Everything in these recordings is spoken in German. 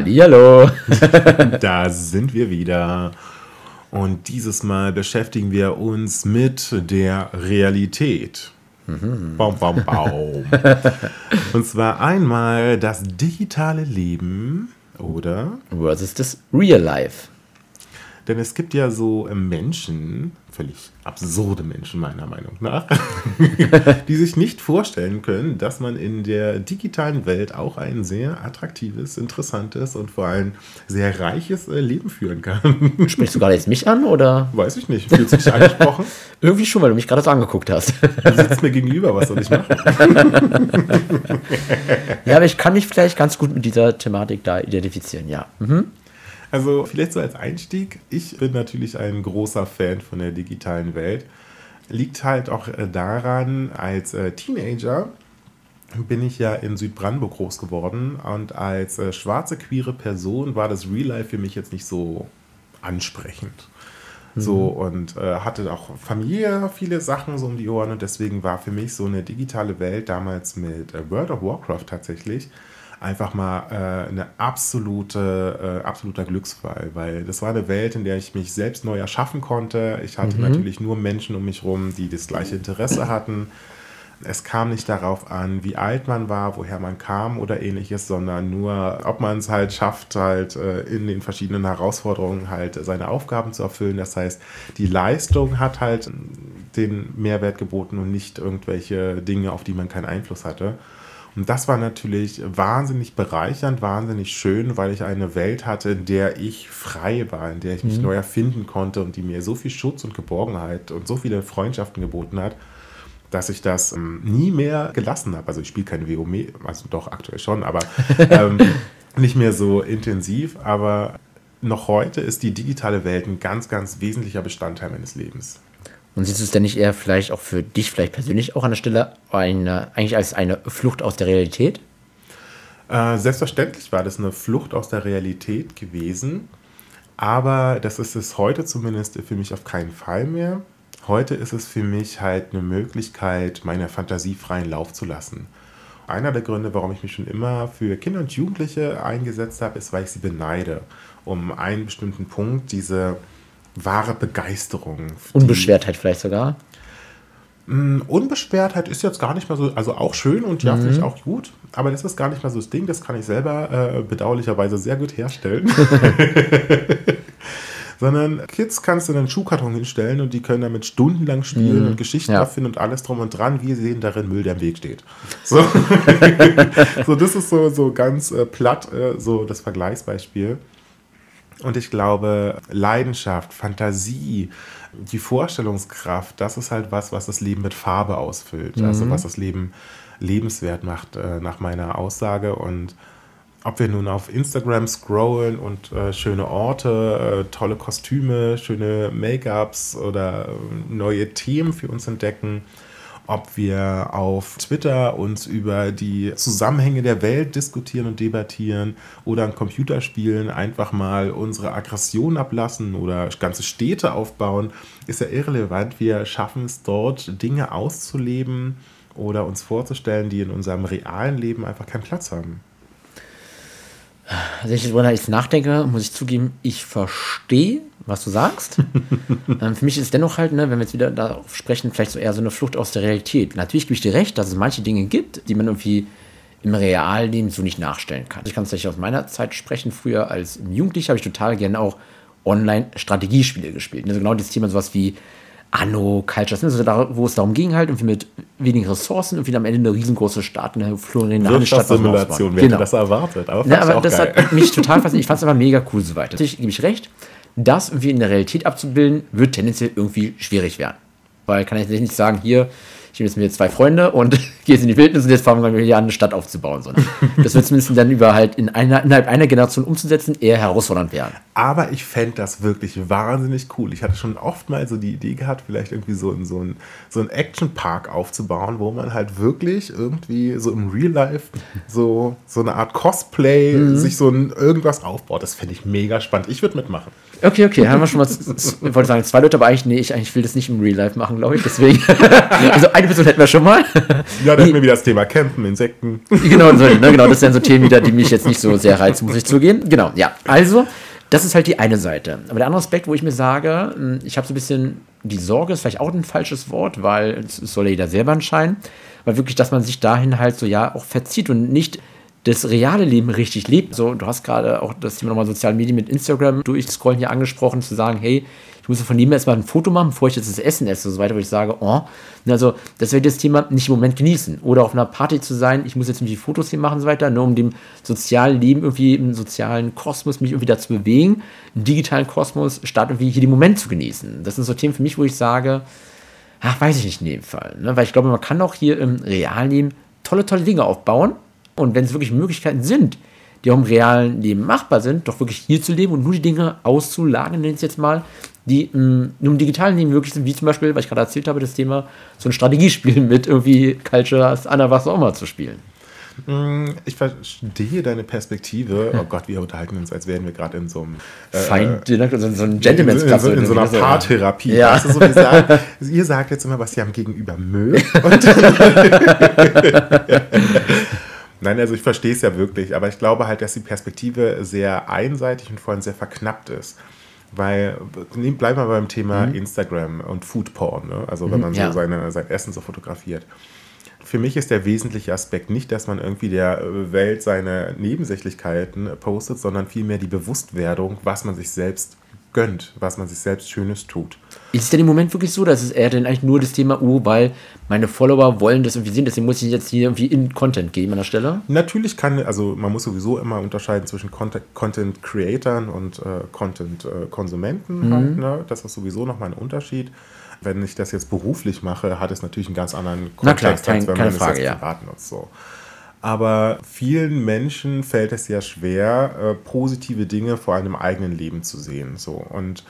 Hallihallo. da sind wir wieder. Und dieses Mal beschäftigen wir uns mit der Realität. Mhm. Baum, baum, baum. Und zwar einmal das digitale Leben oder versus das Real Life. Denn es gibt ja so Menschen, völlig absurde Menschen meiner Meinung nach, die sich nicht vorstellen können, dass man in der digitalen Welt auch ein sehr attraktives, interessantes und vor allem sehr reiches äh, Leben führen kann. Sprichst du gerade jetzt mich an oder? Weiß ich nicht. Fühlst du dich angesprochen? Irgendwie schon, weil du mich gerade so angeguckt hast. Du sitzt mir gegenüber, was soll ich machen? ja, aber ich kann mich vielleicht ganz gut mit dieser Thematik da identifizieren, ja. Mhm. Also vielleicht so als Einstieg. Ich bin natürlich ein großer Fan von der digitalen Welt. Liegt halt auch äh, daran, als äh, Teenager bin ich ja in Südbrandenburg groß geworden und als äh, schwarze queere Person war das Real Life für mich jetzt nicht so ansprechend. Mhm. So und äh, hatte auch Familie viele Sachen so um die Ohren und deswegen war für mich so eine digitale Welt damals mit äh, World of Warcraft tatsächlich einfach mal äh, eine absolute, äh, absoluter Glücksfall, weil das war eine Welt, in der ich mich selbst neu erschaffen konnte. Ich hatte mhm. natürlich nur Menschen um mich herum, die das gleiche Interesse hatten. Es kam nicht darauf an, wie alt man war, woher man kam oder ähnliches, sondern nur, ob man es halt schafft, halt äh, in den verschiedenen Herausforderungen halt seine Aufgaben zu erfüllen. Das heißt, die Leistung hat halt den Mehrwert geboten und nicht irgendwelche Dinge, auf die man keinen Einfluss hatte. Und das war natürlich wahnsinnig bereichernd, wahnsinnig schön, weil ich eine Welt hatte, in der ich frei war, in der ich mich mhm. neu erfinden konnte und die mir so viel Schutz und Geborgenheit und so viele Freundschaften geboten hat, dass ich das ähm, nie mehr gelassen habe. Also ich spiele keine WoW, also doch aktuell schon, aber ähm, nicht mehr so intensiv. Aber noch heute ist die digitale Welt ein ganz, ganz wesentlicher Bestandteil meines Lebens. Und siehst du es denn nicht eher vielleicht auch für dich, vielleicht persönlich auch an der Stelle, eine, eigentlich als eine Flucht aus der Realität? Äh, selbstverständlich war das eine Flucht aus der Realität gewesen. Aber das ist es heute zumindest für mich auf keinen Fall mehr. Heute ist es für mich halt eine Möglichkeit, meiner Fantasie freien Lauf zu lassen. Einer der Gründe, warum ich mich schon immer für Kinder und Jugendliche eingesetzt habe, ist, weil ich sie beneide. Um einen bestimmten Punkt, diese wahre Begeisterung. Unbeschwertheit vielleicht sogar. Mm, Unbeschwertheit ist jetzt gar nicht mal so, also auch schön und ja, mhm. finde ich auch gut, aber das ist gar nicht mal so das Ding, das kann ich selber äh, bedauerlicherweise sehr gut herstellen. Sondern Kids kannst du in einen Schuhkarton hinstellen und die können damit stundenlang spielen mhm. und Geschichten ja. erfinden und alles drum und dran. Wir sehen darin Müll, der im Weg steht. So, so das ist so, so ganz äh, platt, äh, so das Vergleichsbeispiel. Und ich glaube, Leidenschaft, Fantasie, die Vorstellungskraft, das ist halt was, was das Leben mit Farbe ausfüllt. Also mhm. Also was das Leben lebenswert macht, äh, nach meiner Aussage. Und ob wir nun auf Instagram scrollen und äh, schöne Orte, äh, tolle Kostüme, schöne Make-ups oder neue Themen für uns entdecken, ob wir auf Twitter uns über die Zusammenhänge der Welt diskutieren und debattieren oder an Computerspielen einfach mal unsere Aggression ablassen oder ganze Städte aufbauen, ist ja irrelevant. Wir schaffen es dort, Dinge auszuleben oder uns vorzustellen, die in unserem realen Leben einfach keinen Platz haben. Also ich darüber jetzt nachdenke, muss ich zugeben, ich verstehe, was du sagst. ähm, für mich ist es dennoch halt, ne, wenn wir jetzt wieder darauf sprechen, vielleicht so eher so eine Flucht aus der Realität. Natürlich gebe ich dir recht, dass es manche Dinge gibt, die man irgendwie im Realleben so nicht nachstellen kann. Ich kann es aus meiner Zeit sprechen. Früher als Jugendlicher habe ich total gerne auch Online-Strategiespiele gespielt. Also genau dieses Thema, sowas wie Anno, Cultures, also da, wo es darum ging, halt irgendwie mit wenigen Ressourcen und wieder am Ende eine riesengroße Stadt, eine florierende Stadt. Simulation, wer genau. hätte das erwartet? Aber, ja, aber das geil. hat mich total fasziniert. Ich fand es aber mega cool soweit. Natürlich gebe ich recht, das irgendwie in der Realität abzubilden, wird tendenziell irgendwie schwierig werden. Weil kann ich nicht sagen, hier, ich nehme jetzt mir zwei Freunde und gehe jetzt in die Wildnis und jetzt fangen wir hier an, eine Stadt aufzubauen. Sondern das wird zumindest dann über halt in einer, innerhalb einer Generation umzusetzen, eher herausfordernd werden. Aber ich fände das wirklich wahnsinnig cool. Ich hatte schon oft mal so die Idee gehabt, vielleicht irgendwie so in so einen so einen Action-Park aufzubauen, wo man halt wirklich irgendwie so im Real Life so, so eine Art Cosplay mhm. sich so ein irgendwas aufbaut. Das fände ich mega spannend. Ich würde mitmachen. Okay, okay, haben wir schon mal, ich wollte sagen, zwei Leute, aber eigentlich, nee, ich eigentlich will das nicht im Real Life machen, glaube ich, deswegen. also eine Person hätten wir schon mal. Ja, dann hätten wir wieder das Thema Campen, Insekten. Genau, so, ne, genau, das sind so Themen wieder, die mich jetzt nicht so sehr reizen, muss ich zugeben. Genau, ja. Also, das ist halt die eine Seite. Aber der andere Aspekt, wo ich mir sage, hm, ich habe so ein bisschen die Sorge, ist vielleicht auch ein falsches Wort, weil es soll ja jeder selber entscheiden, weil wirklich, dass man sich dahin halt so ja auch verzieht und nicht das reale Leben richtig lebt. So, du hast gerade auch das Thema nochmal soziale Medien mit Instagram durchscrollen hier angesprochen, zu sagen, hey, muss von jedem erstmal ein Foto machen, bevor ich jetzt das Essen esse und so weiter, wo ich sage, oh, also das werde ich das Thema nicht im Moment genießen. Oder auf einer Party zu sein, ich muss jetzt irgendwie Fotos hier machen und so weiter, nur ne, um dem sozialen Leben irgendwie im sozialen Kosmos mich irgendwie dazu bewegen, im digitalen Kosmos, statt irgendwie hier den Moment zu genießen. Das sind so Themen für mich, wo ich sage, ach, weiß ich nicht in dem Fall. Ne? Weil ich glaube, man kann auch hier im realen Leben tolle, tolle Dinge aufbauen und wenn es wirklich Möglichkeiten sind, die auch im realen Leben machbar sind, doch wirklich hier zu leben und nur die Dinge auszulagern, nenne ich es jetzt mal, die mh, mm, nur im digitalen Leben möglich sind, wie zum Beispiel, was ich gerade erzählt habe, das Thema so ein Strategiespiel mit irgendwie Cultures, Anna, was auch immer zu spielen. Mm, ich verstehe deine Perspektive. Oh Gott, wir unterhalten uns, als wären wir gerade in so einem äh, Feind, so, so ein Gentleman's Club. In, in, in, so einer Paartherapie. Ja. Weißt du, so, sagen, ihr sagt jetzt immer, was ihr am Gegenüber mögt. Nein, also ich verstehe es ja wirklich, aber ich glaube halt, dass die Perspektive sehr einseitig und vor allem sehr verknappt ist. Weil, bleiben wir beim Thema mhm. Instagram und Foodporn, ne? also wenn mhm, man so ja. seine, sein Essen so fotografiert. Für mich ist der wesentliche Aspekt nicht, dass man irgendwie der Welt seine Nebensächlichkeiten postet, sondern vielmehr die Bewusstwerdung, was man sich selbst gönnt, was man sich selbst Schönes tut. Ist es denn im Moment wirklich so, dass es eher denn eigentlich nur das Thema, oh, weil meine Follower wollen das irgendwie sehen, deswegen muss ich jetzt hier irgendwie in Content geben an der Stelle? Natürlich kann, also man muss sowieso immer unterscheiden zwischen Content Creatern und äh, Content äh. Mhm. Halt, ne? Das ist sowieso nochmal ein Unterschied. Wenn ich das jetzt beruflich mache, hat es natürlich einen ganz anderen Kontext, kein, als wenn man es jetzt privat nutzt. So. Aber vielen Menschen fällt es ja schwer, äh, positive Dinge vor einem eigenen Leben zu sehen. So. Und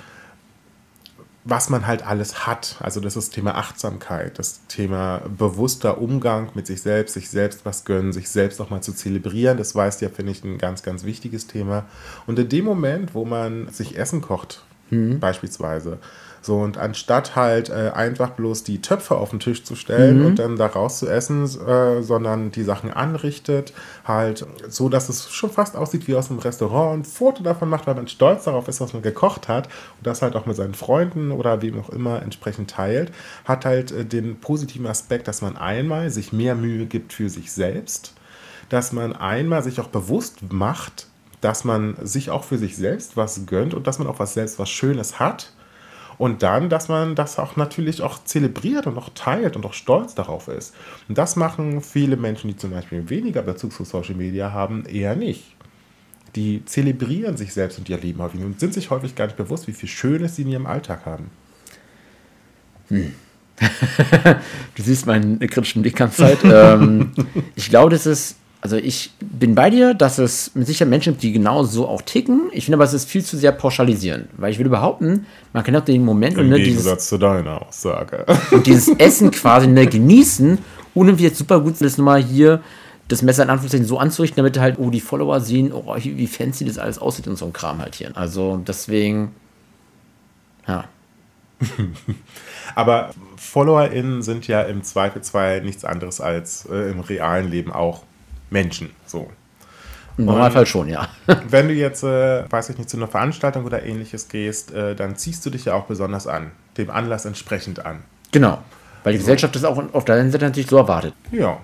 was man halt alles hat. Also das ist das Thema Achtsamkeit, das Thema bewusster Umgang mit sich selbst, sich selbst was gönnen, sich selbst auch mal zu zelebrieren. Das weiß ja, finde ich, ein ganz, ganz wichtiges Thema. Und in dem Moment, wo man sich Essen kocht, mhm. beispielsweise, so, und anstatt halt äh, einfach bloß die Töpfe auf den Tisch zu stellen mhm. und dann daraus zu essen, äh, sondern die Sachen anrichtet, halt so, dass es schon fast aussieht wie aus einem Restaurant, ein Foto davon macht, weil man stolz darauf ist, was man gekocht hat und das halt auch mit seinen Freunden oder wem auch immer entsprechend teilt, hat halt äh, den positiven Aspekt, dass man einmal sich mehr Mühe gibt für sich selbst, dass man einmal sich auch bewusst macht, dass man sich auch für sich selbst was gönnt und dass man auch was selbst was Schönes hat und dann, dass man das auch natürlich auch zelebriert und auch teilt und auch stolz darauf ist. Und das machen viele Menschen, die zum Beispiel weniger Bezug zu Social Media haben, eher nicht. Die zelebrieren sich selbst und ihr Leben häufig und sind sich häufig gar nicht bewusst, wie viel Schönes sie in ihrem Alltag haben. Hm. du siehst meinen kritischen Blick ganz Zeit. ähm, ich glaube, das ist also ich bin bei dir, dass es mit Sicherheit Menschen gibt, die genau so auch ticken. Ich finde aber, es ist viel zu sehr pauschalisierend, weil ich würde behaupten, man kann auch den Moment Im und ne, Gegensatz dieses, zu deiner Aussage und dieses Essen quasi ne, genießen, ohne wie jetzt super gut das nochmal hier das Messer in Anführungszeichen so anzurichten, damit halt, oh, die Follower sehen, oh, wie fancy das alles aussieht und so ein Kram halt hier. Also deswegen, ja. aber FollowerInnen sind ja im Zweifelsfall nichts anderes als äh, im realen Leben auch Menschen. So. Im Normalfall schon, ja. wenn du jetzt, äh, weiß ich nicht, zu einer Veranstaltung oder ähnliches gehst, äh, dann ziehst du dich ja auch besonders an, dem Anlass entsprechend an. Genau, weil die so. Gesellschaft das auch auf der einen Seite natürlich so erwartet. Ja.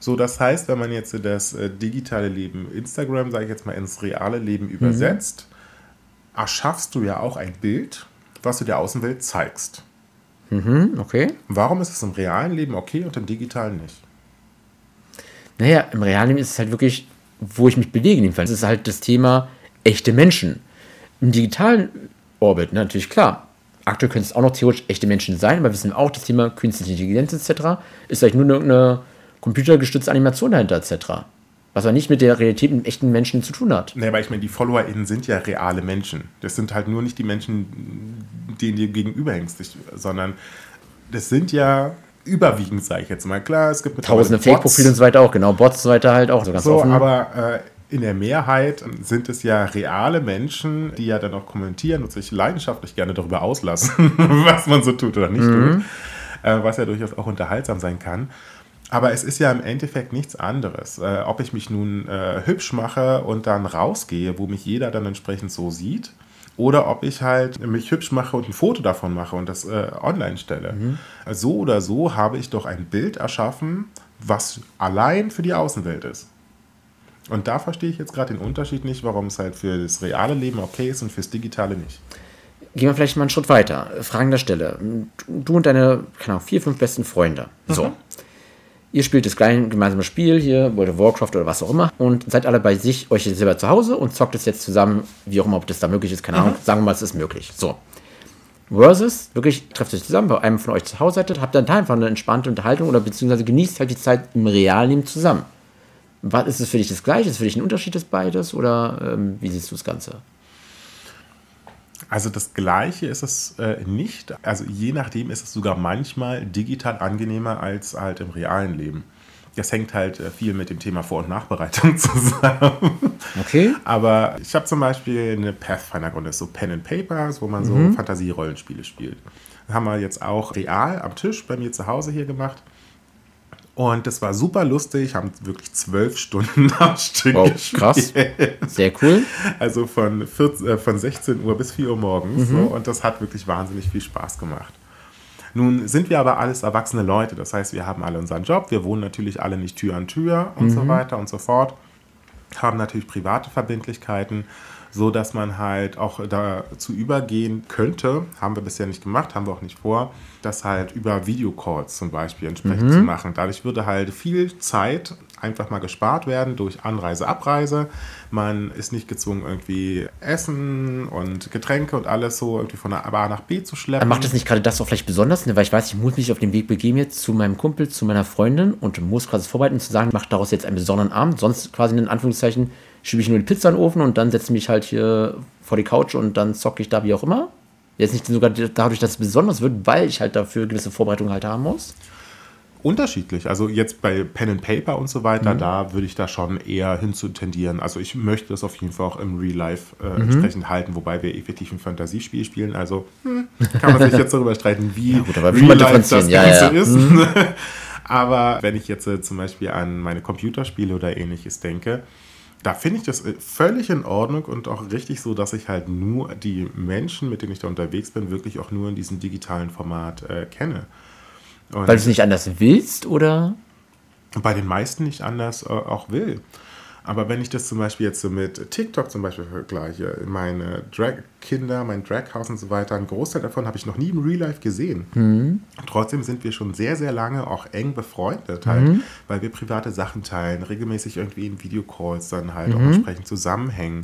So, das heißt, wenn man jetzt das äh, digitale Leben Instagram, sage ich jetzt mal, ins reale Leben mhm. übersetzt, erschaffst du ja auch ein Bild, was du der Außenwelt zeigst. Mhm, okay. Warum ist es im realen Leben okay und im digitalen nicht? Naja, im realen Leben ist es halt wirklich, wo ich mich bewege in dem Fall. Es ist halt das Thema echte Menschen. Im digitalen Orbit, ne, natürlich klar. aktuell können es auch noch theoretisch echte Menschen sein, aber wir wissen auch, das Thema künstliche Intelligenz etc. ist vielleicht nur eine computergestützte Animation dahinter etc. Was aber nicht mit der Realität mit echten Menschen zu tun hat. Nee, aber ich meine, die FollowerInnen sind ja reale Menschen. Das sind halt nur nicht die Menschen, denen du gegenüber hängst, sondern das sind ja überwiegend, sage ich jetzt mal. Klar, es gibt tausende Fake-Profile und so weiter auch, genau, Bots und so weiter halt auch. So, ganz so aber äh, in der Mehrheit sind es ja reale Menschen, die ja dann auch kommentieren und sich leidenschaftlich gerne darüber auslassen, was man so tut oder nicht mhm. tut. Äh, was ja durchaus auch unterhaltsam sein kann. Aber es ist ja im Endeffekt nichts anderes. Äh, ob ich mich nun äh, hübsch mache und dann rausgehe, wo mich jeder dann entsprechend so sieht, oder ob ich halt mich hübsch mache und ein Foto davon mache und das äh, online stelle. Mhm. So oder so habe ich doch ein Bild erschaffen, was allein für die Außenwelt ist. Und da verstehe ich jetzt gerade den Unterschied nicht, warum es halt für das reale Leben okay ist und fürs digitale nicht. Gehen wir vielleicht mal einen Schritt weiter. Fragen der Stelle. Du und deine, keine Ahnung, vier, fünf besten Freunde. So. Mhm. Ihr spielt das kleine gemeinsame Spiel hier, World of Warcraft oder was auch immer, und seid alle bei sich, euch selber zu Hause und zockt es jetzt zusammen, wie auch immer, ob das da möglich ist, keine Ahnung. Mhm. Sagen wir mal, es ist möglich. So. Versus, wirklich, trefft euch zusammen, bei einem von euch zu Hause seid, habt dann da einfach eine entspannte Unterhaltung oder beziehungsweise genießt halt die Zeit im Realleben zusammen. Was, ist es für dich das Gleiche? Ist es für dich ein Unterschied des beides? Oder ähm, wie siehst du das Ganze? Also das Gleiche ist es äh, nicht. Also je nachdem ist es sogar manchmal digital angenehmer als halt im realen Leben. Das hängt halt äh, viel mit dem Thema Vor- und Nachbereitung zusammen. Okay. Aber ich habe zum Beispiel eine Pathfinder-Grunde, so Pen and Papers, wo man so mhm. Fantasierollenspiele spielt. Das haben wir jetzt auch real am Tisch bei mir zu Hause hier gemacht. Und das war super lustig, haben wirklich zwölf Stunden am Stück wow, gespielt. Krass. Sehr cool. Also von, 14, äh, von 16 Uhr bis 4 Uhr morgens. Mhm. So, und das hat wirklich wahnsinnig viel Spaß gemacht. Nun sind wir aber alles erwachsene Leute. Das heißt, wir haben alle unseren Job. Wir wohnen natürlich alle nicht Tür an Tür und mhm. so weiter und so fort. Haben natürlich private Verbindlichkeiten so dass man halt auch dazu übergehen könnte, haben wir bisher nicht gemacht, haben wir auch nicht vor, das halt über Videocalls zum Beispiel entsprechend mhm. zu machen. Dadurch würde halt viel Zeit einfach mal gespart werden durch Anreise, Abreise. Man ist nicht gezwungen, irgendwie Essen und Getränke und alles so irgendwie von A nach B zu schleppen. Macht es nicht gerade das auch vielleicht besonders, ne? weil ich weiß, ich muss mich auf den Weg begeben jetzt zu meinem Kumpel, zu meiner Freundin und muss quasi vorbereiten, zu sagen, mach daraus jetzt einen besonderen Abend, sonst quasi in Anführungszeichen schiebe ich nur die Pizza in den Ofen und dann setze ich mich halt hier vor die Couch und dann zocke ich da wie auch immer. Jetzt nicht sogar dadurch, dass es besonders wird, weil ich halt dafür gewisse Vorbereitungen halt haben muss. Unterschiedlich. Also jetzt bei Pen and Paper und so weiter, mhm. da würde ich da schon eher hinzutendieren. Also ich möchte das auf jeden Fall auch im Real Life äh, mhm. entsprechend halten, wobei wir effektiv ein Fantasiespiel spielen. Also hm, kann man sich jetzt darüber streiten, wie ja, gut, Real Life das Ganze ja, ja. ist. Mhm. aber wenn ich jetzt äh, zum Beispiel an meine Computerspiele oder ähnliches denke, da finde ich das äh, völlig in Ordnung und auch richtig so, dass ich halt nur die Menschen, mit denen ich da unterwegs bin, wirklich auch nur in diesem digitalen Format äh, kenne. Und Weil du es nicht anders willst, oder? Bei den meisten nicht anders äh, auch will. Aber wenn ich das zum Beispiel jetzt so mit TikTok zum Beispiel vergleiche, meine Drag-Kinder, mein Drag-Haus und so weiter, ein Großteil davon habe ich noch nie im Real Life gesehen. Mhm. Trotzdem sind wir schon sehr, sehr lange auch eng befreundet, halt, mhm. weil wir private Sachen teilen, regelmäßig irgendwie in Videocalls dann halt mhm. auch entsprechend zusammenhängen.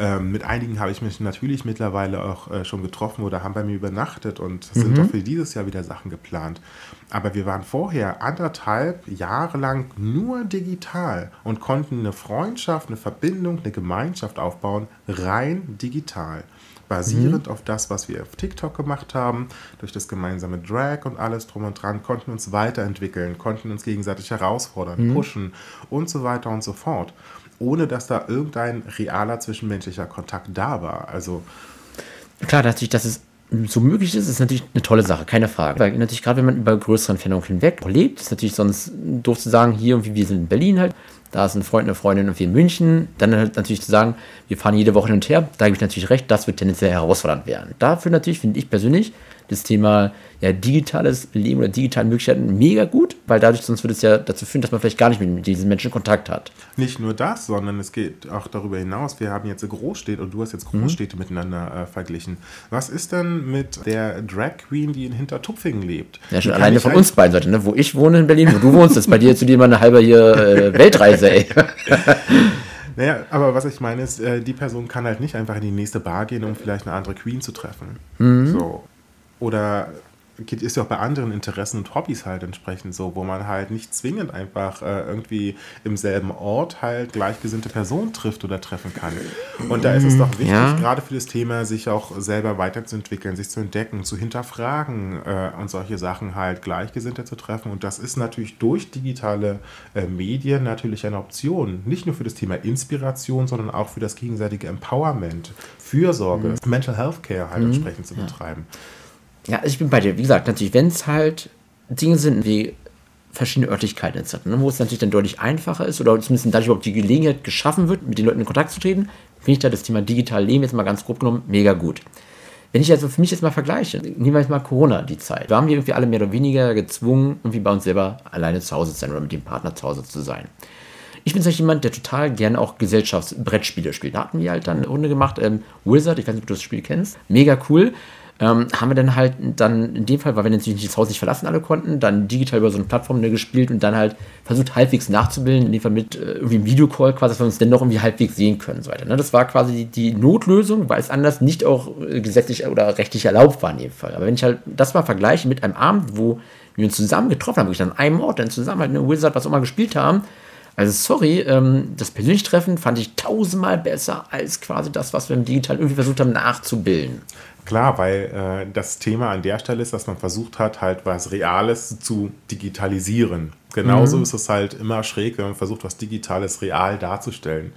Ähm, mit einigen habe ich mich natürlich mittlerweile auch äh, schon getroffen oder haben bei mir übernachtet und sind mhm. auch für dieses Jahr wieder Sachen geplant. Aber wir waren vorher anderthalb Jahre lang nur digital und konnten eine Freundschaft, eine Verbindung, eine Gemeinschaft aufbauen, rein digital basierend mhm. auf das, was wir auf TikTok gemacht haben, durch das gemeinsame Drag und alles drum und dran, konnten uns weiterentwickeln, konnten uns gegenseitig herausfordern, mhm. pushen und so weiter und so fort ohne dass da irgendein realer zwischenmenschlicher Kontakt da war. Also klar, natürlich, dass es so möglich ist, ist natürlich eine tolle Sache, keine Frage. Weil natürlich gerade wenn man über größere Entfernungen hinweg lebt, ist natürlich sonst doof zu sagen, hier irgendwie, wir sind in Berlin halt, da ist ein Freund, eine Freundin und wir in München. Dann halt natürlich zu sagen, wir fahren jede Woche hin und her, da gebe ich natürlich recht, das wird tendenziell herausfordernd werden. Dafür natürlich finde ich persönlich das Thema ja, digitales Leben oder digitale Möglichkeiten mega gut, weil dadurch sonst würde es ja dazu führen, dass man vielleicht gar nicht mit diesen Menschen Kontakt hat. Nicht nur das, sondern es geht auch darüber hinaus. Wir haben jetzt Großstädte und du hast jetzt mhm. Großstädte mhm. miteinander äh, verglichen. Was ist denn mit der Drag Queen, die in Hintertupfingen lebt? Ja, schon alleine von uns beiden Seiten, ne? wo ich wohne in Berlin, wo du wohnst, ist bei dir zu dir mal eine halbe hier äh, Weltreise, ey. Naja, aber was ich meine ist, äh, die Person kann halt nicht einfach in die nächste Bar gehen, um vielleicht eine andere Queen zu treffen. Mhm. So oder geht, ist ja auch bei anderen Interessen und Hobbys halt entsprechend so, wo man halt nicht zwingend einfach äh, irgendwie im selben Ort halt gleichgesinnte Personen trifft oder treffen kann. Und da ist es doch wichtig, ja. gerade für das Thema, sich auch selber weiterzuentwickeln, sich zu entdecken, zu hinterfragen äh, und solche Sachen halt Gleichgesinnte zu treffen. Und das ist natürlich durch digitale äh, Medien natürlich eine Option. Nicht nur für das Thema Inspiration, sondern auch für das gegenseitige Empowerment, Fürsorge, mhm. Mental Health Care halt mhm. entsprechend zu betreiben. Ja. Ja, also ich bin bei dir. Wie gesagt, natürlich, wenn es halt Dinge sind wie verschiedene Örtlichkeiten etc., ne, wo es natürlich dann deutlich einfacher ist oder zumindest dadurch überhaupt die Gelegenheit geschaffen wird, mit den Leuten in Kontakt zu treten, finde ich da das Thema digital Leben jetzt mal ganz grob genommen mega gut. Wenn ich also für mich jetzt mal vergleiche, nehmen wir jetzt mal Corona, die Zeit. Da haben wir irgendwie alle mehr oder weniger gezwungen, irgendwie bei uns selber alleine zu Hause zu sein oder mit dem Partner zu Hause zu sein. Ich bin tatsächlich jemand, der total gerne auch Gesellschaftsbrettspiele spielt. Da hatten wir halt dann eine Runde gemacht, ähm, Wizard, ich weiß nicht, ob du das Spiel kennst. Mega cool ähm, haben wir dann halt dann in dem Fall, weil wir natürlich das Haus nicht verlassen alle konnten, dann digital über so eine Plattform ne, gespielt und dann halt versucht halbwegs nachzubilden, in dem Fall mit äh, irgendwie einem Videocall quasi, dass wir uns dann noch irgendwie halbwegs sehen können und so weiter. Ne? Das war quasi die, die, Notlösung, weil es anders nicht auch äh, gesetzlich oder rechtlich erlaubt war in dem Fall. Aber wenn ich halt das mal vergleiche mit einem Abend, wo wir uns zusammen getroffen haben, wirklich an einem Ort, dann zusammen halt eine Wizard, was auch immer gespielt haben, also sorry, ähm, das persönliche Treffen fand ich tausendmal besser als quasi das, was wir im Digital irgendwie versucht haben nachzubilden. Klar, weil äh, das Thema an der Stelle ist, dass man versucht hat, halt was Reales zu digitalisieren. Genauso mhm. ist es halt immer schräg, wenn man versucht, was Digitales real darzustellen.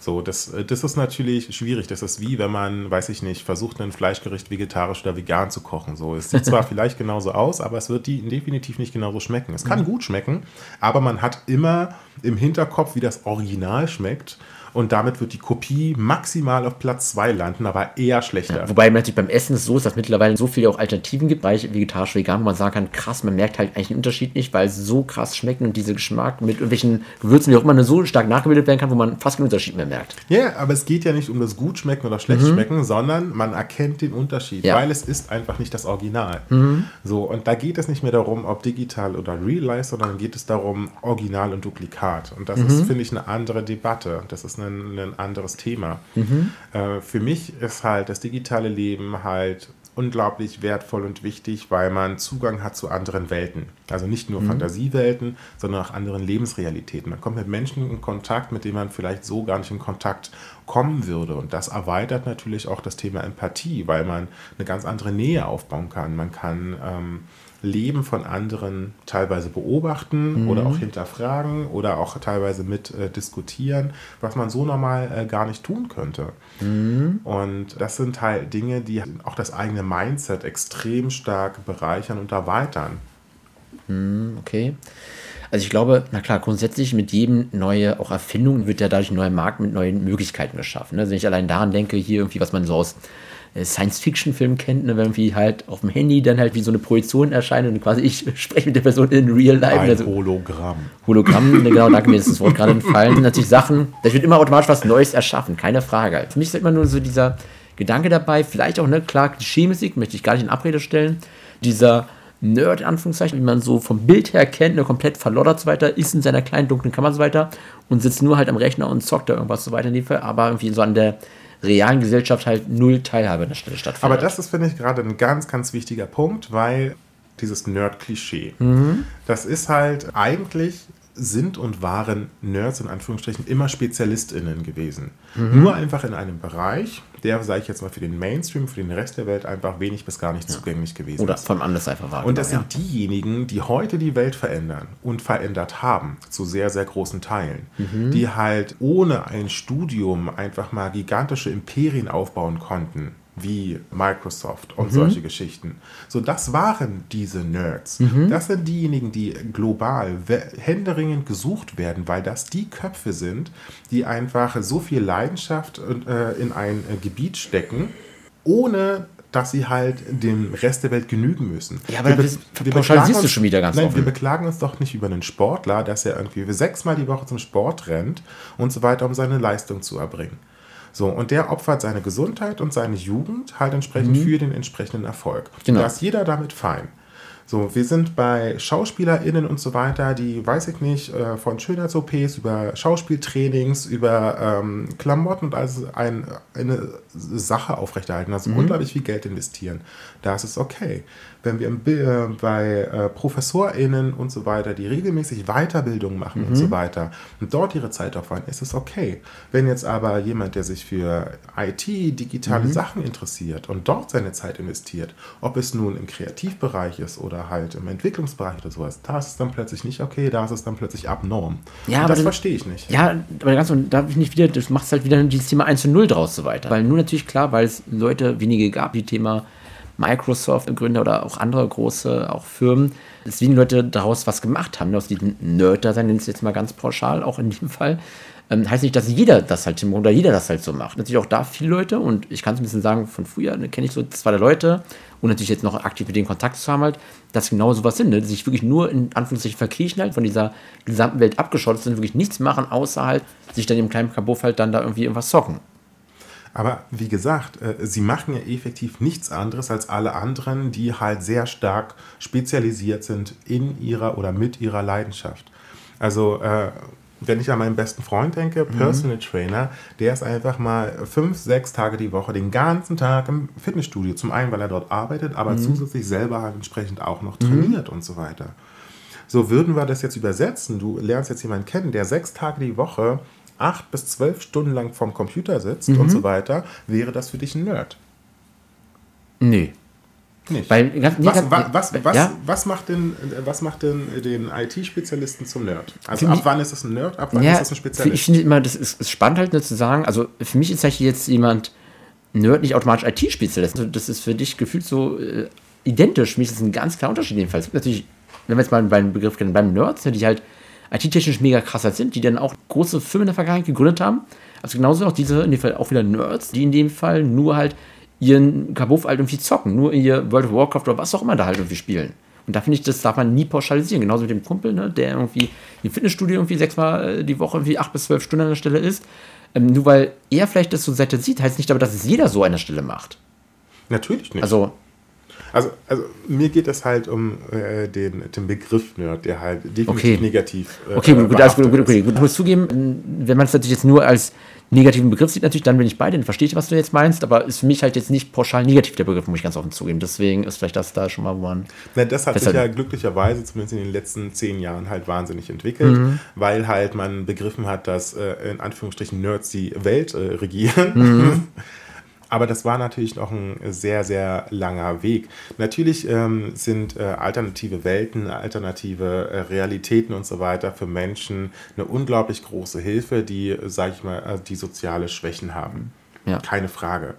So, das, äh, das ist natürlich schwierig. Das ist wie, wenn man, weiß ich nicht, versucht, ein Fleischgericht vegetarisch oder vegan zu kochen. So, es sieht zwar vielleicht genauso aus, aber es wird die definitiv nicht genauso schmecken. Es kann mhm. gut schmecken, aber man hat immer im Hinterkopf, wie das Original schmeckt und damit wird die Kopie maximal auf Platz 2 landen, aber eher schlechter. Ja, wobei natürlich beim Essen ist so ist, dass es mittlerweile so viele auch Alternativen gibt, bei vegetarisch, vegan, wo man sagen kann, krass, man merkt halt eigentlich den Unterschied nicht, weil es so krass schmecken und dieser Geschmack mit irgendwelchen Gewürzen, wie auch immer, so stark nachgebildet werden kann, wo man fast keinen Unterschied mehr merkt. Ja, aber es geht ja nicht um das gut schmecken oder schlecht mhm. schmecken, sondern man erkennt den Unterschied, ja. weil es ist einfach nicht das Original. Mhm. So, und da geht es nicht mehr darum, ob digital oder real life, sondern geht es darum, Original und Duplikat. Und das mhm. ist, finde ich, eine andere Debatte. Das ist ein, ein anderes Thema. Mhm. Äh, für mich ist halt das digitale Leben halt unglaublich wertvoll und wichtig, weil man Zugang hat zu anderen Welten. Also nicht nur mhm. Fantasiewelten, sondern auch anderen Lebensrealitäten. Man kommt mit Menschen in Kontakt, mit denen man vielleicht so gar nicht in Kontakt kommen würde. Und das erweitert natürlich auch das Thema Empathie, weil man eine ganz andere Nähe aufbauen kann. Man kann ähm, Leben von anderen teilweise beobachten mhm. oder auch hinterfragen oder auch teilweise mit äh, diskutieren, was man so normal äh, gar nicht tun könnte. Mhm. Und das sind halt Dinge, die auch das eigene Mindset extrem stark bereichern und erweitern. Mhm, okay. Also ich glaube, na klar, grundsätzlich mit jedem neue auch Erfindung wird ja dadurch ein neuer Markt mit neuen Möglichkeiten geschaffen. Also wenn ich allein daran denke, hier irgendwie, was man so aus Science-Fiction-Film kennt, ne, wenn irgendwie halt auf dem Handy dann halt wie so eine Projektion erscheint und quasi ich spreche mit der Person in real life. Ein also, Hologramm. Hologramm, ne, genau, danke mir ist das Wort gerade entfallen. sind natürlich Sachen, da wird immer automatisch was Neues erschaffen, keine Frage. Für mich ist immer nur so dieser Gedanke dabei, vielleicht auch, ne, klar, Klischee-Musik, möchte ich gar nicht in Abrede stellen, dieser Nerd, in Anführungszeichen, wie man so vom Bild her kennt, ne, komplett verloddert so weiter, ist in seiner kleinen dunklen Kammer so weiter und sitzt nur halt am Rechner und zockt da irgendwas so weiter in dem Fall, aber irgendwie so an der realen Gesellschaft halt null Teilhabe an der Stelle stattfindet. Aber das ist, finde ich, gerade ein ganz, ganz wichtiger Punkt, weil dieses Nerd-Klischee, mhm. das ist halt eigentlich sind und waren Nerds in Anführungsstrichen immer SpezialistInnen gewesen. Mhm. Nur einfach in einem Bereich, der, sage ich jetzt mal, für den Mainstream, für den Rest der Welt einfach wenig bis gar nicht ja. zugänglich gewesen Oder ist. Oder von anders einfach war. Und das genau, sind ja. diejenigen, die heute die Welt verändern und verändert haben, zu sehr, sehr großen Teilen. Mhm. Die halt ohne ein Studium einfach mal gigantische Imperien aufbauen konnten wie Microsoft und mhm. solche Geschichten. So, das waren diese Nerds. Mhm. Das sind diejenigen, die global händeringend gesucht werden, weil das die Köpfe sind, die einfach so viel Leidenschaft äh, in ein äh, Gebiet stecken, ohne dass sie halt dem Rest der Welt genügen müssen. Ja, aber wir, wir pauschalisierst du schon wieder ganz Nein, offen. wir beklagen uns doch nicht über einen Sportler, dass er irgendwie sechsmal die Woche zum Sport rennt und so weiter, um seine Leistung zu erbringen. So, und der opfert seine Gesundheit und seine Jugend halt entsprechend mhm. für den entsprechenden Erfolg. Genau. Da ist jeder damit fein. So, wir sind bei SchauspielerInnen und so weiter, die, weiß ich nicht, äh, von Schönheits-OPs über Schauspieltrainings, über ähm, Klamotten und also ein, eine Sache aufrechterhalten, also mhm. unglaublich viel Geld investieren. Da ist es okay wenn wir äh, bei äh, ProfessorInnen und so weiter, die regelmäßig Weiterbildung machen mhm. und so mhm. weiter und dort ihre Zeit aufwenden, ist es okay. Wenn jetzt aber jemand, der sich für IT, digitale mhm. Sachen interessiert und dort seine Zeit investiert, ob es nun im Kreativbereich ist oder halt im Entwicklungsbereich oder sowas, da ist es dann plötzlich nicht okay, da ist es dann plötzlich abnorm. Ja, aber das verstehe ich nicht. Ja, aber ganz und da ich nicht wieder, das macht halt wieder dieses Thema 1 zu 0 draus so weiter. Weil nur natürlich klar, weil es Leute wenige gab, die Thema Microsoft Gründer oder auch andere große auch Firmen, deswegen Leute daraus was gemacht haben, aus diesem Nerd-Dasein, nenne ich jetzt mal ganz pauschal, auch in diesem Fall. Ähm, heißt nicht, dass jeder das halt oder jeder das halt so macht. Natürlich auch da viele Leute und ich kann es ein bisschen sagen, von früher ne, kenne ich so zwei Leute und natürlich jetzt noch aktiv mit denen Kontakt zu haben, halt, dass genau sowas sind, ne? die sich wirklich nur in Anführungszeichen verkriechen halt, von dieser gesamten Welt abgeschottet sind, wirklich nichts machen, außer halt sich dann im kleinen Kabuff halt dann da irgendwie irgendwas zocken. Aber wie gesagt, äh, sie machen ja effektiv nichts anderes als alle anderen, die halt sehr stark spezialisiert sind in ihrer oder mit ihrer Leidenschaft. Also äh, wenn ich an meinen besten Freund denke, mhm. Personal mhm. Trainer, der ist einfach mal fünf, sechs Tage die Woche den ganzen Tag im Fitnessstudio. Zum einen, weil er dort arbeitet, aber mhm. zusätzlich selber halt entsprechend auch noch trainiert mhm. und so weiter. So würden wir das jetzt übersetzen. Du lernst jetzt jemanden kennen, der sechs Tage die Woche acht bis zwölf Stunden lang vorm Computer sitzt mhm. und so weiter, wäre das für dich ein Nerd? Nee. Nicht. Nee, was, was, was, was, ja? was, macht denn, was macht denn den IT-Spezialisten zum Nerd? Also für ab mich, wann ist das ein Nerd, ab wann ja, ist das ein Spezialist? Ich finde immer, das ist, ist spannend halt nur zu sagen, also für mich ist halt jetzt jemand Nerd nicht automatisch IT-Spezialist. Also das ist für dich gefühlt so äh, identisch. Für mich ist das ein ganz klarer Unterschied jedenfalls. Natürlich, wenn wir jetzt mal beim Begriff kennen, beim Nerds, die halt IT-technisch mega krasser sind, die dann auch große Firmen in der Vergangenheit gegründet haben. Also genauso auch diese, in dem Fall auch wieder Nerds, die in dem Fall nur halt ihren Kabuff halt irgendwie zocken, nur ihr World of Warcraft oder was auch immer da halt irgendwie spielen. Und da finde ich, das darf man nie pauschalisieren. Genauso mit dem Kumpel, ne, der irgendwie im Fitnessstudio irgendwie sechsmal die Woche irgendwie acht bis zwölf Stunden an der Stelle ist. Ähm, nur weil er vielleicht das so Seite sieht, heißt nicht aber, dass es jeder so an der Stelle macht. Natürlich nicht. Also also, also mir geht es halt um äh, den, den Begriff Nerd, der halt definitiv okay. negativ äh, Okay, gut, alles gut, gut, okay, gut. Du musst zugeben, wenn man es natürlich jetzt nur als negativen Begriff sieht, natürlich, dann bin ich bei dir, verstehe ich, was du jetzt meinst, aber ist für mich halt jetzt nicht pauschal negativ der Begriff, muss ich ganz offen zugeben. Deswegen ist vielleicht das da schon mal, wo man. Na, das hat sich ja glücklicherweise zumindest in den letzten zehn Jahren halt wahnsinnig entwickelt, mhm. weil halt man begriffen hat, dass äh, in Anführungsstrichen Nerds die Welt äh, regieren. Mhm. Aber das war natürlich noch ein sehr, sehr langer Weg. Natürlich ähm, sind äh, alternative Welten, alternative äh, Realitäten und so weiter für Menschen eine unglaublich große Hilfe, die, sage ich mal, äh, die soziale Schwächen haben. Ja. Keine Frage.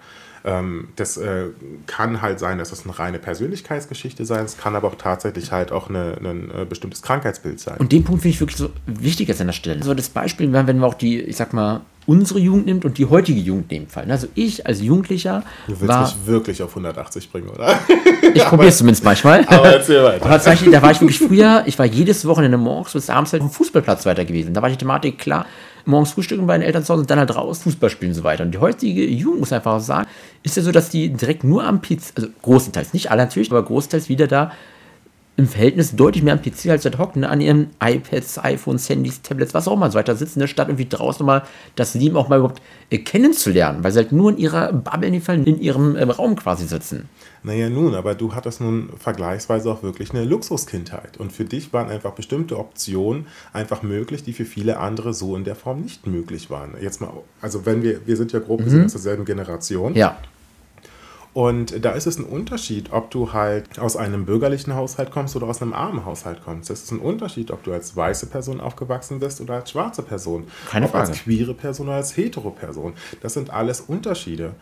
Ähm, das äh, kann halt sein, dass das eine reine Persönlichkeitsgeschichte sein. Es kann aber auch tatsächlich halt auch eine, ein äh, bestimmtes Krankheitsbild sein. Und den Punkt finde ich wirklich so wichtig jetzt an der Stelle. So das Beispiel, wenn wir auch die, ich sag mal, unsere Jugend nimmt und die heutige Jugend in dem Fall. Also ich als Jugendlicher. Du willst war, mich wirklich auf 180 bringen, oder? Ich probiere es zumindest manchmal. Aber erzähl weiter. Aber zum Beispiel, da war ich wirklich früher, ich war jedes Wochenende morgens bis abends halt auf dem Fußballplatz weiter gewesen. Da war die Thematik klar, morgens frühstücken bei den Eltern zu Hause und dann halt raus Fußball spielen und so weiter. Und die heutige Jugend, muss einfach sagen, ist ja so, dass die direkt nur am PC, also großenteils, nicht alle natürlich, aber großenteils wieder da im Verhältnis deutlich mehr am PC als halt hocken, ne, an ihren iPads, iPhones, Handys, Tablets, was auch immer so weiter sitzen, ne, statt irgendwie draußen mal das Leben auch mal überhaupt äh, kennenzulernen, weil sie halt nur in ihrer Bubble, in, Fall, in ihrem äh, Raum quasi sitzen. Naja, nun, aber du hattest nun vergleichsweise auch wirklich eine Luxuskindheit. Und für dich waren einfach bestimmte Optionen einfach möglich, die für viele andere so in der Form nicht möglich waren. Jetzt mal, also wenn wir, wir sind ja grob mhm. aus derselben Generation. Ja. Und da ist es ein Unterschied, ob du halt aus einem bürgerlichen Haushalt kommst oder aus einem armen Haushalt kommst. Es ist ein Unterschied, ob du als weiße Person aufgewachsen bist oder als schwarze Person. Keine ob Frage. als queere Person oder als hetero Person. Das sind alles Unterschiede.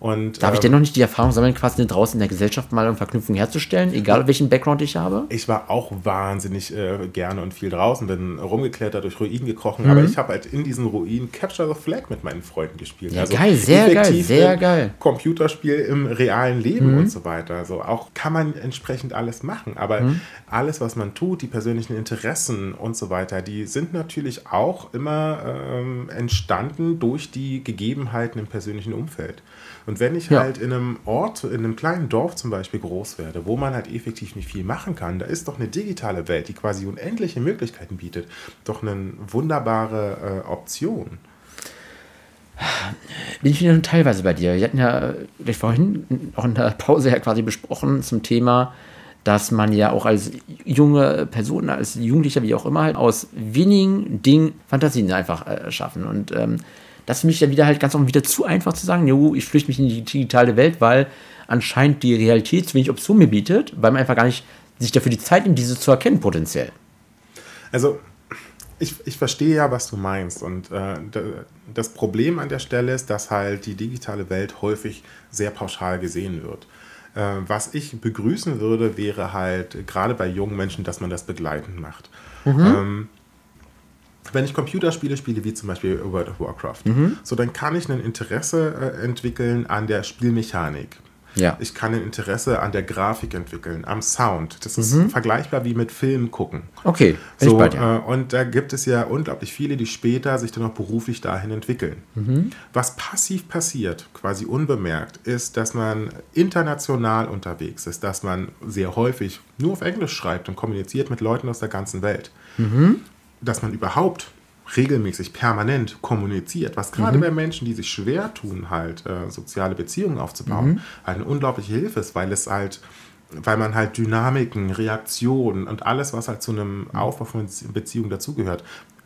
Und, Darf ähm, ich denn noch nicht die Erfahrung sammeln, quasi draußen in der Gesellschaft mal eine Verknüpfung herzustellen, egal welchen Background ich habe? Ich war auch wahnsinnig äh, gerne und viel draußen, bin rumgeklettert, durch Ruinen gekrochen, mhm. aber ich habe halt in diesen Ruinen Capture the Flag mit meinen Freunden gespielt. Ja, also geil, sehr geil, sehr geil. Computerspiel im realen Leben mhm. und so weiter. Also auch kann man entsprechend alles machen, aber mhm. alles, was man tut, die persönlichen Interessen und so weiter, die sind natürlich auch immer ähm, entstanden durch die Gegebenheiten im persönlichen Umfeld. Und wenn ich Ja. halt in einem Ort, in einem kleinen Dorf zum Beispiel groß werde, wo man halt effektiv nicht viel machen kann, da ist doch eine digitale Welt, die quasi unendliche Möglichkeiten bietet, doch eine wunderbare äh, Option. Bin ich wieder nur teilweise bei dir. Wir hatten ja gleich vorhin auch in der Pause ja quasi besprochen zum Thema, dass man ja auch als junge Person, als Jugendlicher, wie auch immer, halt aus wenigen Dingen Fantasien einfach äh, schaffen. Und ähm, das ist für mich ja wieder halt ganz auch wieder zu einfach zu sagen, jo, ich flüchte mich in die digitale Welt, weil anscheinend die Realität zu wenig Optionen mir bietet, weil man einfach gar nicht sich dafür die Zeit nimmt, diese zu erkennen potenziell. Also, ich, ich verstehe ja, was du meinst. Und äh, das Problem an der Stelle ist, dass halt die digitale Welt häufig sehr pauschal gesehen wird. Äh, was ich begrüßen würde, wäre halt, gerade bei jungen Menschen, dass man das begleitend macht. Ähm, wenn ich Computerspiele spiele, wie zum Beispiel World of Warcraft, so dann kann ich ein Interesse äh, entwickeln an der Spielmechanik. Ja. Ich kann ein Interesse an der Grafik entwickeln, am Sound. Das ist vergleichbar wie mit Film gucken. Okay, So, ich bei dir. äh, und da gibt es ja unglaublich viele, die später sich dann auch beruflich dahin entwickeln. Mhm. Was passiv passiert, quasi unbemerkt, ist, dass man international unterwegs ist, dass man sehr häufig nur auf Englisch schreibt und kommuniziert mit Leuten aus der ganzen Welt. Mhm. Dass man überhaupt regelmäßig, permanent kommuniziert, was Mhm. gerade bei Menschen, die sich schwer tun, halt äh, soziale Beziehungen aufzubauen, Mhm. halt eine unglaubliche Hilfe ist, weil es halt weil man halt Dynamiken, Reaktionen und alles, was halt zu einem Aufbau von Beziehungen dazugehört,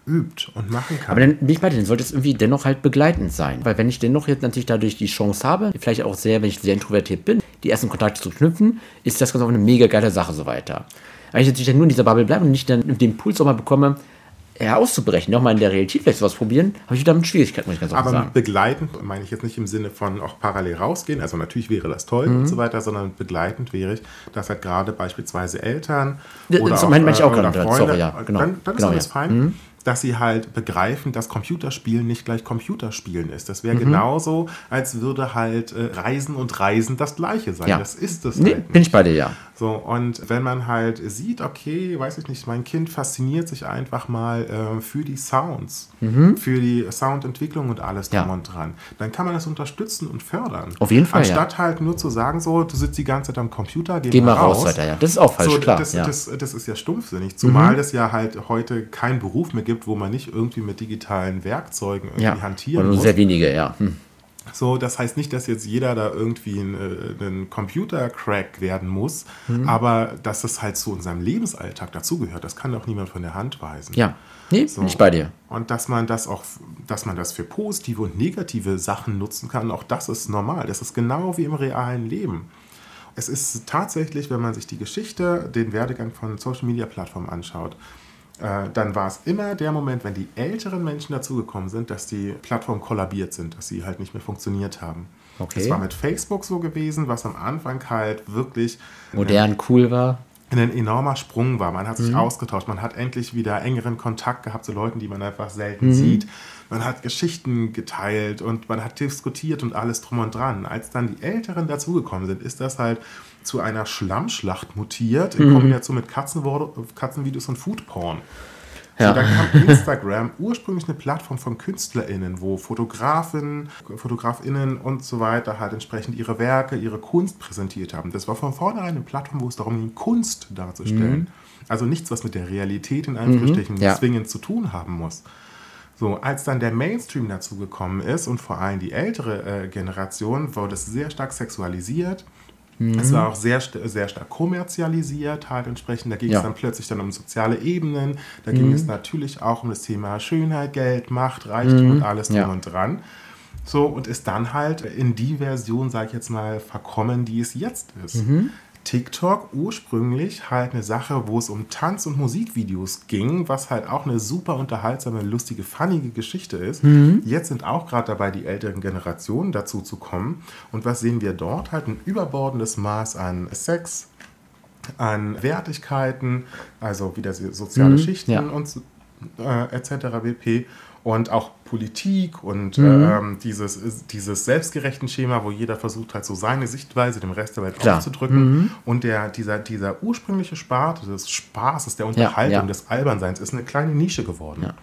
übt und machen kann. Aber dann bin ich bei dir, dann sollte es irgendwie dennoch halt begleitend sein. Weil wenn ich dennoch jetzt natürlich dadurch die Chance habe, vielleicht auch sehr, wenn ich sehr introvertiert bin, die ersten Kontakte zu knüpfen, ist das ganz auch eine mega geile Sache so weiter. Wenn ich natürlich dann nur in dieser Bubble bleibe und nicht dann den Impuls auch mal bekomme, ja, auszubrechen, nochmal in der Realität vielleicht sowas probieren, habe ich wieder mit Schwierigkeiten, muss ich ganz offen Aber sagen. begleitend meine ich jetzt nicht im Sinne von auch parallel rausgehen, also natürlich wäre das toll Mhm. und so weiter, sondern begleitend wäre ich, dass halt gerade beispielsweise Eltern Das- oder auch, meine ich auch äh, oder Freunde, sorry, ja, genau. dann, dann ist Genau, alles ja. fein, dass sie halt begreifen, dass Computerspielen nicht gleich Computerspielen ist. Das wäre Mhm. genauso, als würde halt äh, Reisen und Reisen das gleiche sein. Ja. Das ist es Nee, halt bin ich bei dir, ja. so, und wenn man halt sieht, okay, weiß ich nicht, mein Kind fasziniert sich einfach mal äh, für die Sounds, für die Soundentwicklung und alles drum Mhm. Ja. und dran, dann kann man das unterstützen und fördern. Auf jeden Fall, Anstatt halt nur zu sagen, so, du sitzt die ganze Zeit am Computer, geh, Geh mal raus, weiter, ja. Das ist auch falsch, so, klar. Das, ja. Mhm. das, das ist ja stumpfsinnig, zumal es ja halt heute keinen Beruf mehr gibt, wo man nicht irgendwie mit digitalen Werkzeugen irgendwie ja. hantieren Oder nur muss. sehr wenige, ja. Hm. So, das heißt nicht, dass jetzt jeder da irgendwie ein, äh, ein Computer-Crack werden muss, Mhm. aber dass das halt zu unserem Lebensalltag dazugehört, das kann doch niemand von der Hand weisen. Ja. Nee, bin ich bei dir. Und dass man das auch, dass man das für positive und negative Sachen nutzen kann, auch das ist normal. Das ist genau wie im realen Leben. Es ist tatsächlich, wenn man sich die Geschichte, den Werdegang von Social-Media-Plattformen anschaut, äh, dann war es immer der Moment, wenn die älteren Menschen dazugekommen sind, dass die Plattformen kollabiert sind, dass sie halt nicht mehr funktioniert haben. Okay. Das war mit Facebook so gewesen, was am Anfang halt wirklich Modern, cool war. ein enormer Sprung war. Man hat Mhm. sich ausgetauscht, man hat endlich wieder engeren Kontakt gehabt zu Leuten, die man einfach Mhm. selten sieht. Man hat Geschichten geteilt und man hat diskutiert und alles drum und dran. Als dann die Älteren dazugekommen sind, ist das halt zu einer Schlammschlacht mutiert Mhm. in Kombination mit Katzenvideos und Foodporn. Ja. So, dann kam Instagram, ursprünglich eine Plattform von KünstlerInnen, wo Fotografen, FotografInnen und so weiter halt entsprechend ihre Werke, ihre Kunst präsentiert haben. Das war von vornherein eine Plattform, wo es darum ging, Kunst darzustellen. Also nichts, was mit der Realität in Anführungsstrichen ja. zwingend zu tun haben muss. So, als dann der Mainstream dazu gekommen ist und vor allem die ältere äh, Generation, wurde es sehr stark sexualisiert. Es war auch sehr, sehr stark kommerzialisiert, halt entsprechend. Da ging Ja. es dann plötzlich dann um soziale Ebenen. Da ging es natürlich auch um das Thema Schönheit, Geld, Macht, Reichtum und alles drum Ja. und dran. So, und ist dann halt in die Version, sage ich jetzt mal, verkommen, die es jetzt ist. TikTok ursprünglich halt eine Sache, wo es um Tanz- und Musikvideos ging, was halt auch eine super unterhaltsame, lustige, funnige Geschichte ist. Jetzt sind auch gerade dabei, die älteren Generationen dazu zu kommen. Und was sehen wir dort? Halt ein überbordendes Maß an Sex, an Wertigkeiten, also wieder so- soziale Schichten ja. und äh, etc. pp. Und auch Politik und Mhm. ähm, dieses, dieses selbstgerechten Schema, wo jeder versucht halt so seine Sichtweise dem Rest der Welt Klar. Mhm. aufzudrücken. Und der, dieser, dieser ursprüngliche Sparte des Spaßes, der Unterhaltung, ja. des Albernseins ist eine kleine Nische geworden. Ja.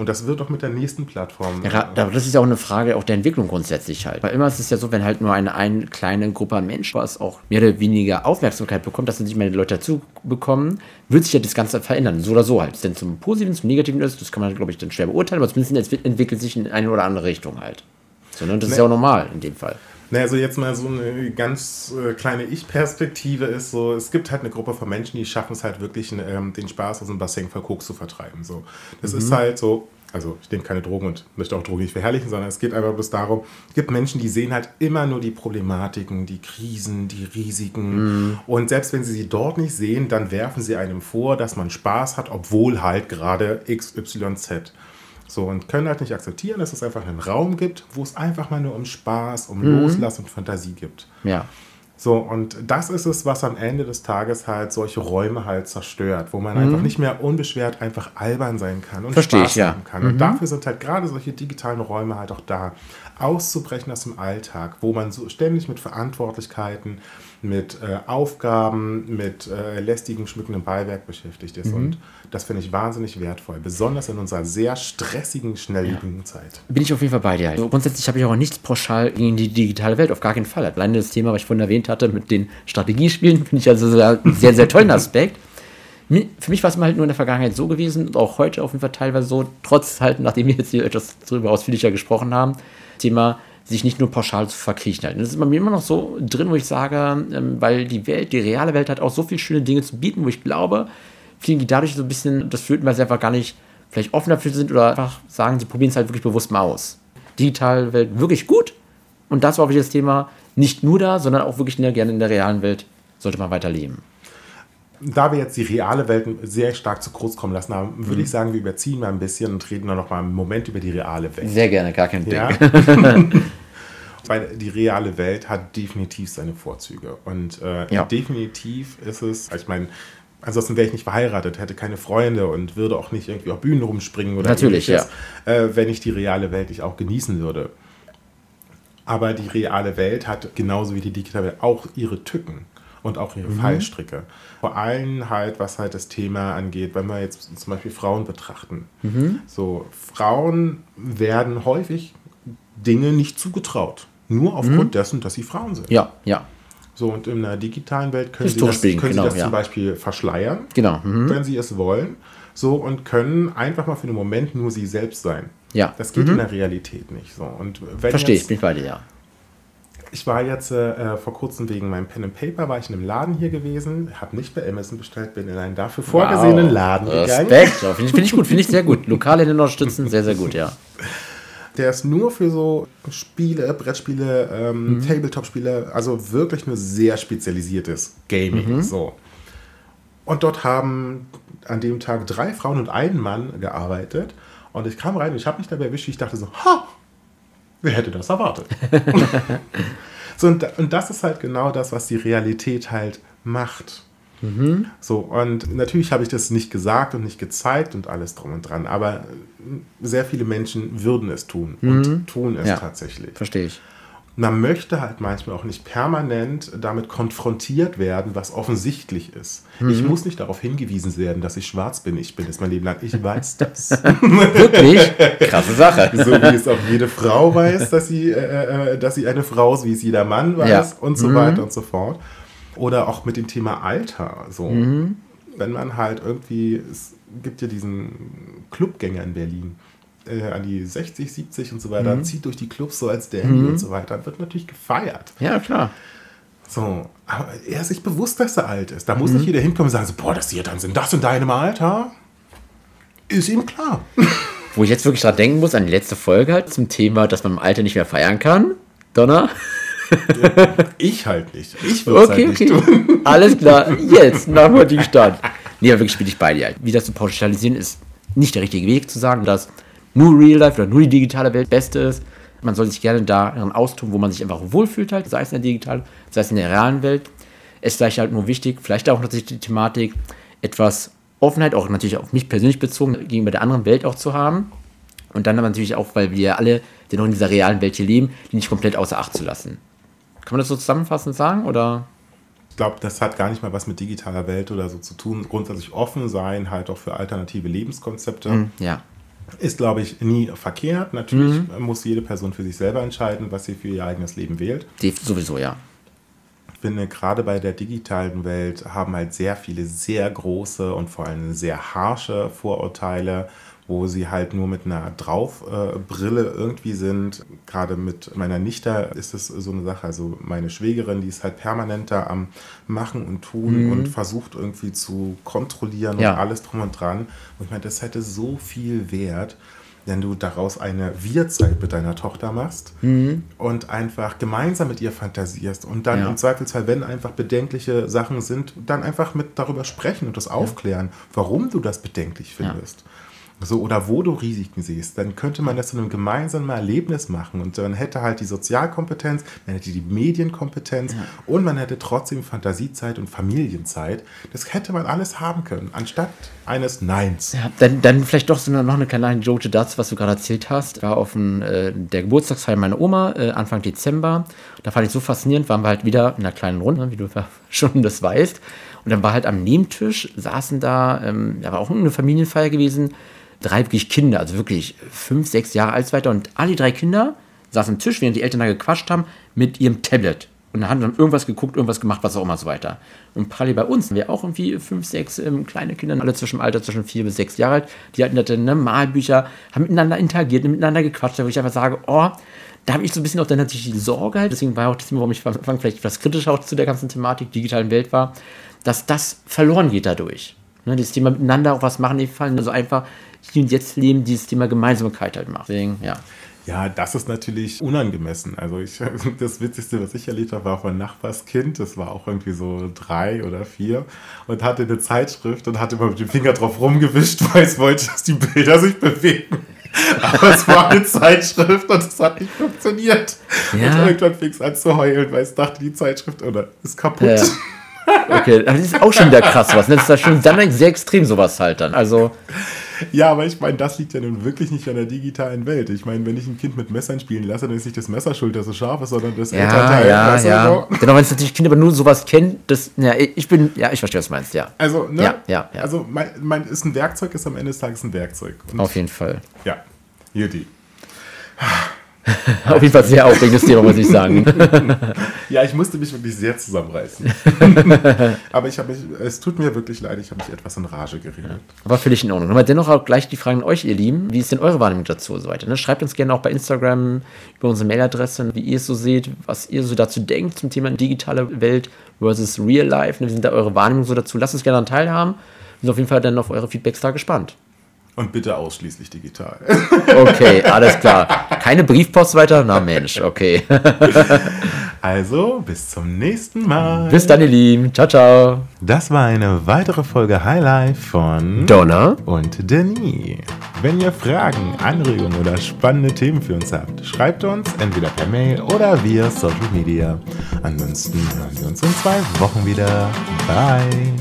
Und das wird auch mit der nächsten Plattform. Ja, das ist ja auch eine Frage auch der Entwicklung grundsätzlich halt. Weil immer ist es ja so, wenn halt nur eine, eine kleine Gruppe an Menschen was auch mehr oder weniger Aufmerksamkeit bekommt, dass dann nicht mehr die Leute dazu bekommen, wird sich ja das Ganze verändern. So oder so halt. Denn zum Positiven, zum Negativen ist, das kann man, glaube ich, dann schwer beurteilen, aber zumindest entwickelt sich in eine oder andere Richtung halt. So, ne? Das nee. ist ja auch normal in dem Fall. Naja, also jetzt mal so eine ganz äh, kleine Ich-Perspektive ist so, es gibt halt eine Gruppe von Menschen, die schaffen es halt wirklich, ähm, den Spaß aus dem Bassin voll Koks zu vertreiben. So. Das mhm. ist halt so, also ich nehme keine Drogen und möchte auch Drogen nicht verherrlichen, sondern es geht einfach bloß darum, es gibt Menschen, die sehen halt immer nur die Problematiken, die Krisen, die Risiken. Mhm. Und selbst wenn sie sie dort nicht sehen, dann werfen sie einem vor, dass man Spaß hat, obwohl halt gerade XYZ. So, und können halt nicht akzeptieren, dass es einfach einen Raum gibt, wo es einfach mal nur um Spaß, um mhm. Loslass und Fantasie gibt. Ja. So, und das ist es, was am Ende des Tages halt solche Räume halt zerstört, wo man mhm. einfach nicht mehr unbeschwert einfach albern sein kann und Versteh Spaß ich, haben kann. Mhm. Und dafür sind halt gerade solche digitalen Räume halt auch da, auszubrechen aus dem Alltag, wo man so ständig mit Verantwortlichkeiten, mit äh, Aufgaben, mit äh, lästigem, schmückendem Beiwerk beschäftigt ist. Mhm. Und das finde ich wahnsinnig wertvoll, besonders in unserer sehr stressigen, schnelllebigen ja. Zeit. Bin ich auf jeden Fall bei dir. Also grundsätzlich habe ich auch nichts pauschal gegen die digitale Welt, auf gar keinen Fall. Alleine das Thema, was ich vorhin erwähnt hatte, mit den Strategiespielen, finde ich also sehr, sehr, sehr tollen Aspekt. Für mich war es mal halt nur in der Vergangenheit so gewesen und auch heute auf jeden Fall teilweise so, trotz halt, nachdem wir jetzt hier etwas darüber ausführlicher gesprochen haben, Thema sich nicht nur pauschal zu verkriechen halten. Das ist bei mir immer noch so drin, wo ich sage, ähm, weil die Welt, die reale Welt hat auch so viele schöne Dinge zu bieten, wo ich glaube, vielen, die dadurch so ein bisschen das fühlten, weil sie einfach gar nicht vielleicht offen dafür sind oder einfach sagen, sie probieren es halt wirklich bewusst mal aus. Digitale Welt wirklich gut und das war wirklich das Thema, nicht nur da, sondern auch wirklich in der, gerne in der realen Welt sollte man weiterleben. Da wir jetzt die reale Welt sehr stark zu kurz kommen lassen haben, würde mhm. ich sagen, wir überziehen mal ein bisschen und reden noch mal einen Moment über die reale Welt. Sehr gerne, gar kein Ding. Weil die reale Welt hat definitiv seine Vorzüge. Und äh, ja. definitiv ist es, ich meine, Ansonsten wäre ich nicht verheiratet, hätte keine Freunde und würde auch nicht irgendwie auf Bühnen rumspringen oder Natürlich, ja. Äh, wenn ich die reale Welt nicht auch genießen würde. Aber die reale Welt hat genauso wie die digitale Welt auch ihre Tücken und auch ihre mhm. Fallstricke. Vor allem halt, was halt das Thema angeht, wenn wir jetzt zum Beispiel Frauen betrachten. Mhm. So, Frauen werden häufig Dinge nicht zugetraut. Nur aufgrund mhm. dessen, dass sie Frauen sind. Ja, ja. So, und in der digitalen Welt können, sie das, können genau, sie das ja. zum Beispiel verschleiern, genau. Mhm. wenn sie es wollen. So, und können einfach mal für einen Moment nur sie selbst sein. Ja. Das geht mhm. in der Realität nicht. So. Und Verstehe ich, bin bei dir, ja. Ich war jetzt äh, vor kurzem wegen meinem Pen and Paper, war ich in einem Laden hier gewesen, habe nicht bei Amazon bestellt, bin in einen dafür vorgesehenen wow. Laden gegangen. Respekt, finde ich, find ich gut, finde ich sehr gut. Lokale unterstützen, sehr, sehr gut, ja. Der ist nur für so Spiele, Brettspiele, ähm, mhm. Tabletop-Spiele, also wirklich nur sehr spezialisiertes Gaming. Mhm. So. Und dort haben an dem Tag drei Frauen und ein Mann gearbeitet. Und ich kam rein und ich habe mich dabei erwischt, ich dachte so, ha, wer hätte das erwartet? so, und, und das ist halt genau das, was die Realität halt macht. Mhm. So, und natürlich habe ich das nicht gesagt und nicht gezeigt und alles drum und dran, aber sehr viele Menschen würden es tun und mhm. tun es ja, tatsächlich. Verstehe ich. Man möchte halt manchmal auch nicht permanent damit konfrontiert werden, was offensichtlich ist. Mhm. Ich muss nicht darauf hingewiesen werden, dass ich schwarz bin. Ich bin es mein Leben lang. Ich weiß das. Wirklich? Krasse Sache. So wie es auch jede Frau weiß, dass sie, äh, äh dass sie eine Frau ist, wie es jeder Mann weiß ja. und so mhm. weiter und so fort. Oder auch mit dem Thema Alter. So. Mhm. Wenn man halt irgendwie, es gibt ja diesen Clubgänger in Berlin, äh, an die 60, 70 und so weiter, mhm. zieht durch die Clubs so als Dandy mhm. und so weiter, wird natürlich gefeiert. Ja, klar. So, aber er ist sich bewusst, dass er alt ist. Da muss mhm. nicht jeder hinkommen und sagen, so, boah, das hier dann sind das in deinem Alter. Ist ihm klar. Wo ich jetzt wirklich dran denken muss, an die letzte Folge halt zum Thema, dass man im Alter nicht mehr feiern kann. Donner. Ich halt nicht. Ich würde okay, halt nicht okay. tun. Alles klar, jetzt, nach heutigen Stand. Nee, aber wirklich bin ich bei dir. Wie das zu pauschalisieren, ist nicht der richtige Weg zu sagen, dass nur Real Life oder nur die digitale Welt Beste ist. Man soll sich gerne daran austun, wo man sich einfach wohlfühlt, halt, sei es in der digitalen, sei es in der realen Welt. Es ist vielleicht halt nur wichtig, vielleicht auch natürlich die Thematik, etwas Offenheit, auch natürlich auf mich persönlich bezogen, gegenüber der anderen Welt auch zu haben. Und dann aber natürlich auch, weil wir alle dennoch in dieser realen Welt hier leben, die nicht komplett außer Acht zu lassen. Kann man das so zusammenfassend sagen oder? Ich glaube, das hat gar nicht mal was mit digitaler Welt oder so zu tun. Grundsätzlich offen sein, halt auch für alternative Lebenskonzepte. Mm, ja. Ist, glaube ich, nie verkehrt. Natürlich mhm. muss jede Person für sich selber entscheiden, was sie für ihr eigenes Leben wählt. Die, sowieso, ja. Ich finde, gerade bei der digitalen Welt haben halt sehr viele sehr große und vor allem sehr harsche Vorurteile wo sie halt nur mit einer Draufbrille äh, irgendwie sind. Gerade mit meiner Nichte ist es so eine Sache. Also meine Schwägerin, die ist halt permanent da am Machen und Tun mhm. und versucht irgendwie zu kontrollieren ja. und alles drum und dran. Und ich meine, das hätte so viel Wert wenn du daraus eine Wir-Zeit mit deiner Tochter machst mhm. und einfach gemeinsam mit ihr fantasierst und dann ja. im Zweifelsfall, wenn einfach bedenkliche Sachen sind, dann einfach mit darüber sprechen und das aufklären, warum du das bedenklich findest. Ja so oder wo du Risiken siehst, dann könnte man das zu einem gemeinsamen Erlebnis machen und man hätte halt die Sozialkompetenz, man hätte die Medienkompetenz ja. und man hätte trotzdem Fantasiezeit und Familienzeit. Das hätte man alles haben können, anstatt eines Neins. Ja, dann, dann vielleicht doch so noch eine kleine Joke dazu, was du gerade erzählt hast. Ich war auf ein, äh, der Geburtstagsfeier meiner Oma äh, Anfang Dezember. Da fand ich so faszinierend, waren wir halt wieder in einer kleinen Runde, wie du schon das weißt. Und dann war halt am Nebentisch, saßen da, ähm, da war auch eine Familienfeier gewesen, drei wirklich Kinder, also wirklich fünf, sechs Jahre alt weiter. Und alle drei Kinder saßen am Tisch, während die Eltern da gequatscht haben, mit ihrem Tablet. Und haben dann irgendwas geguckt, irgendwas gemacht, was auch immer so weiter. Und parallel bei uns, wir auch irgendwie fünf, sechs ähm, kleine Kinder, alle zwischen dem Alter zwischen vier bis sechs Jahre alt, die hatten dann ne, Malbücher, haben miteinander interagiert, miteinander gequatscht, wo ich einfach sage, oh, da habe ich so ein bisschen auch dann natürlich die Sorge halt, deswegen war auch das Thema, warum ich vielleicht etwas kritisch auch zu der ganzen Thematik digitalen Welt war, dass das verloren geht dadurch. Ne, das Thema miteinander auch was machen, die fallen also einfach hier und jetzt leben, dieses Thema Gemeinsamkeit halt macht. Deswegen, ja. Ja, das ist natürlich unangemessen. Also ich, das Witzigste, was ich erlebt habe, war auch ein Nachbarskind. Das war auch irgendwie so drei oder vier und hatte eine Zeitschrift und hatte immer mit dem Finger drauf rumgewischt, weil es wollte, dass die Bilder sich bewegen. Aber es war eine Zeitschrift und es hat nicht funktioniert. Ja. Und irgendwann fing es an zu heulen, weil es dachte, die Zeitschrift oder ist kaputt. Ja. Okay, das ist auch schon wieder krass was. Ne? Das ist ja schon sehr extrem sowas halt dann. Also ja, aber ich meine, das liegt ja nun wirklich nicht an der digitalen Welt. Ich meine, wenn ich ein Kind mit Messern spielen lasse, dann ist nicht das Messer schuld, das so scharf ist, sondern das ja, Elternteil. Ja, ja. So. Genau, wenn es natürlich Kinder aber nur sowas kennen, das, ja, ich bin, ja, ich verstehe, was du meinst, ja. Also, ne? Ja, ja, ja. Also, mein, mein, ist ein Werkzeug, ist am Ende des Tages ein Werkzeug. Und Auf jeden Fall. Ja, Juti. Auf jeden Fall sehr aufregendes Thema, muss ich sagen. ja, ich musste mich wirklich sehr zusammenreißen. Aber ich mich, es tut mir wirklich leid, ich habe mich etwas in Rage geredet. Aber völlig in Ordnung. Aber dennoch auch gleich die Frage an euch, ihr Lieben. Wie ist denn eure Wahrnehmung dazu und so weiter? Ne? Schreibt uns gerne auch bei Instagram über unsere Mailadresse, wie ihr es so seht, was ihr so dazu denkt zum Thema digitale Welt versus Real Life. Ne? Wie sind da eure Wahrnehmungen so dazu? Lasst uns gerne daran teilhaben. Wir sind auf jeden Fall dann auf eure Feedbacks da gespannt. Und bitte ausschließlich digital. Okay, alles klar. Keine Briefpost weiter? Na Mensch, okay. Also, bis zum nächsten Mal. Bis dann, ihr Lieben. Ciao, ciao. Das war eine weitere Folge Highlife von Donna und Denis. Wenn ihr Fragen, Anregungen oder spannende Themen für uns habt, schreibt uns entweder per Mail oder via Social Media. Ansonsten hören wir uns in zwei Wochen wieder. Bye.